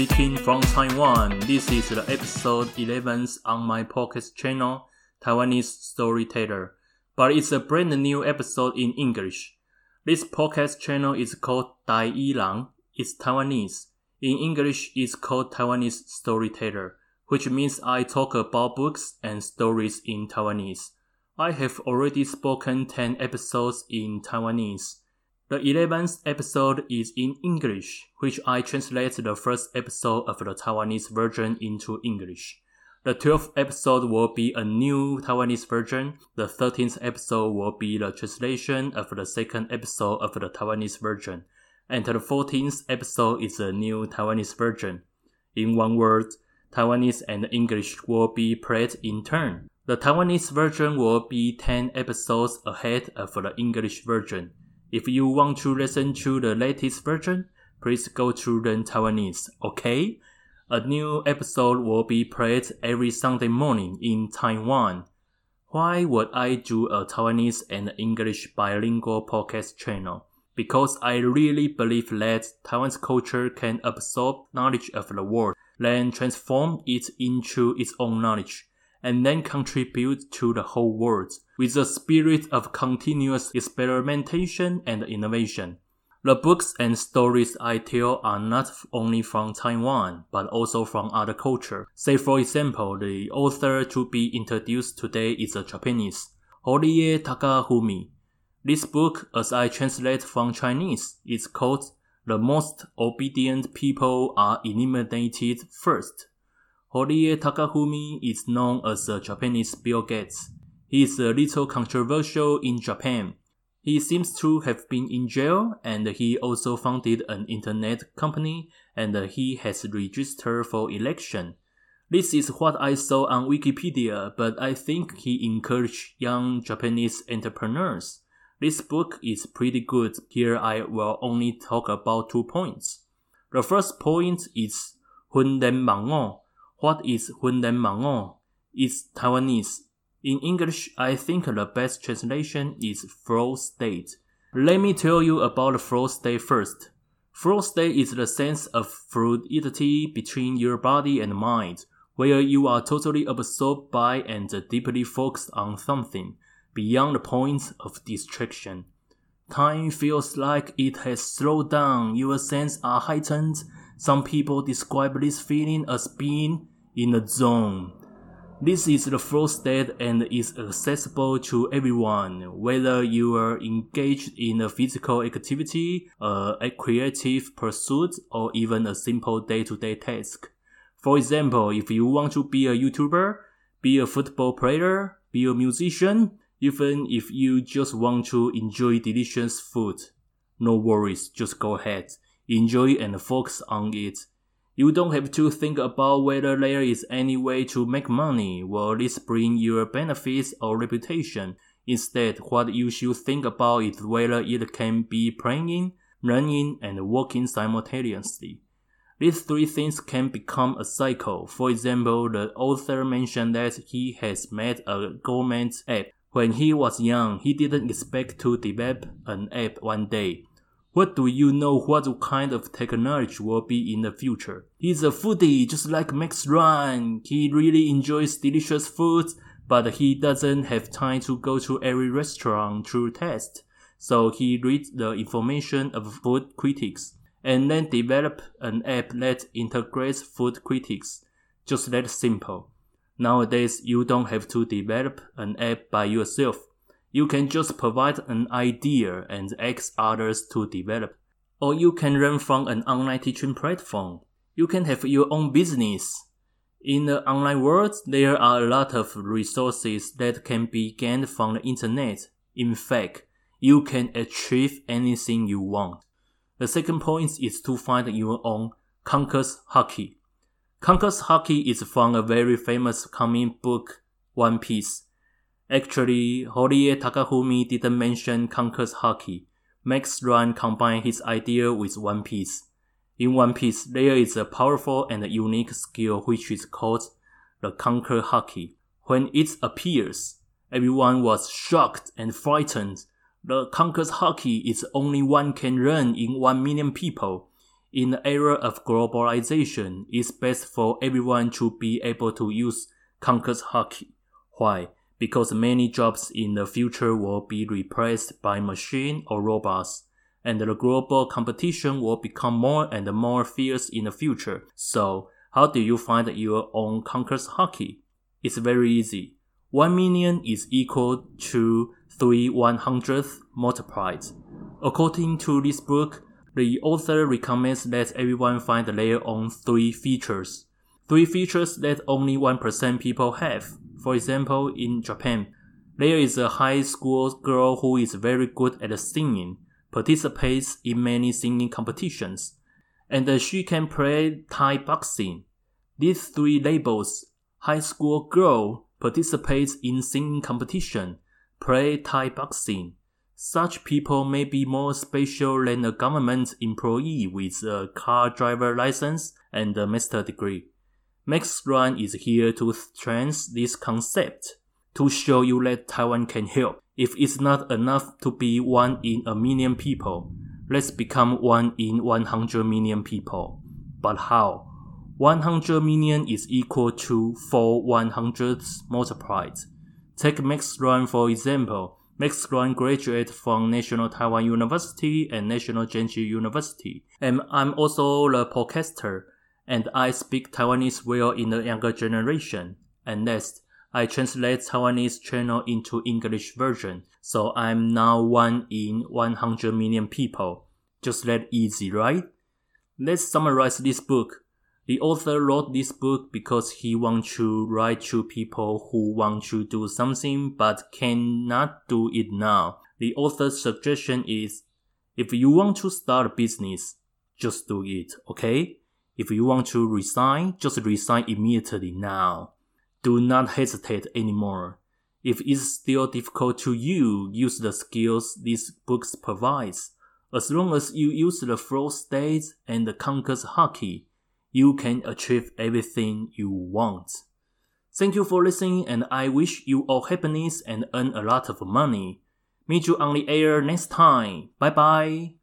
speaking from Taiwan. This is the episode 11th on my podcast channel, Taiwanese Storyteller. But it's a brand new episode in English. This podcast channel is called Dai Yi Lang. It's Taiwanese. In English, it's called Taiwanese Storyteller, which means I talk about books and stories in Taiwanese. I have already spoken 10 episodes in Taiwanese. The 11th episode is in English, which I translate the first episode of the Taiwanese version into English. The 12th episode will be a new Taiwanese version. The 13th episode will be the translation of the second episode of the Taiwanese version. And the 14th episode is a new Taiwanese version. In one word, Taiwanese and English will be played in turn. The Taiwanese version will be 10 episodes ahead of the English version. If you want to listen to the latest version, please go to Learn Taiwanese, okay? A new episode will be played every Sunday morning in Taiwan. Why would I do a Taiwanese and English bilingual podcast channel? Because I really believe that Taiwan's culture can absorb knowledge of the world, then transform it into its own knowledge and then contribute to the whole world with a spirit of continuous experimentation and innovation. The books and stories I tell are not only from Taiwan, but also from other cultures. Say for example, the author to be introduced today is a Japanese, Horie Takafumi. This book, as I translate from Chinese, is called The Most Obedient People Are Eliminated First. Horie Takafumi is known as the Japanese Bill Gates. He is a little controversial in Japan. He seems to have been in jail and he also founded an internet company and he has registered for election. This is what I saw on Wikipedia, but I think he encouraged young Japanese entrepreneurs. This book is pretty good. Here I will only talk about two points. The first point is Hundenmangon. What is Hundenmangon? It's Taiwanese. In English, I think the best translation is flow state. Let me tell you about the flow state first. Flow state is the sense of fluidity between your body and mind, where you are totally absorbed by and deeply focused on something beyond the points of distraction. Time feels like it has slowed down, your senses are heightened. Some people describe this feeling as being in a zone. This is the flow state and is accessible to everyone, whether you are engaged in a physical activity, a creative pursuit, or even a simple day-to-day task. For example, if you want to be a YouTuber, be a football player, be a musician, even if you just want to enjoy delicious food, no worries, just go ahead, enjoy and focus on it. You don't have to think about whether there is any way to make money. Will this bring you benefits or reputation? Instead, what you should think about is whether it can be playing, learning, and working simultaneously. These three things can become a cycle. For example, the author mentioned that he has made a government app. When he was young, he didn't expect to develop an app one day. What do you know what kind of technology will be in the future? He's a foodie just like Max Juan. He really enjoys delicious food, but he doesn't have time to go to every restaurant to test. So he reads the information of food critics and then develop an app that integrates food critics. Just that simple. Nowadays, you don't have to develop an app by yourself. You can just provide an idea and ask others to develop. Or you can learn from an online teaching platform. You can have your own business. In the online world, there are a lot of resources that can be gained from the internet. In fact, you can achieve anything you want. The second point is to find your own Conqueror's Haki. Conqueror's Haki is from a very famous comic book, One Piece. Actually, Horie Takafumi didn't mention Conqueror's Haki. Max Juan combined his idea with One Piece. In One Piece, there is a powerful and unique skill which is called the Conquer Haki. When it appears, everyone was shocked and frightened. The Conquer's Haki is only one can run in one million people. In the era of globalization, it's best for everyone to be able to use Conquer's Haki. Why? Because many jobs in the future will be replaced by machine or robots and the global competition will become more and more fierce in the future. So, how do you find your own Conquer's Haki? It's very easy. 1 million is equal to 3 100th multiplied. According to this book, the author recommends that everyone find the their own three features. Three features that only 1% people have. For example, in Japan, there is a high school girl who is very good at singing participates in many singing competitions, and she can play Thai boxing. These three labels high school girl participates in singing competition, play Thai boxing. Such people may be more special than a government employee with a car driver license and a master degree. Max Juan is here to strengthen this concept to show you that Taiwan can help. If it's not enough to be one in a million people, let's become one in 100 million people. But how? 100 million is equal to 4 100ths multiplied. Take Max Juan for example. Max Juan graduated from National Taiwan University and National Chengchi University. And I'm also a podcaster, and I speak Taiwanese well in the younger generation. And next, I translate Taiwanese channel into English version, so I'm now one in 100 million people. Just that easy, right? Let's summarize this book. The author wrote this book because he wants to write to people who want to do something but cannot do it now. The author's suggestion is if you want to start a business, just do it, okay? If you want to resign, just resign immediately now. Do not hesitate anymore. If it's still difficult to you, use the skills these books provides. As long as you use the flow states and the Conquer's Haki, you can achieve everything you want. Thank you for listening and I wish you all happiness and earn a lot of money. Meet you on the air next time. Bye bye.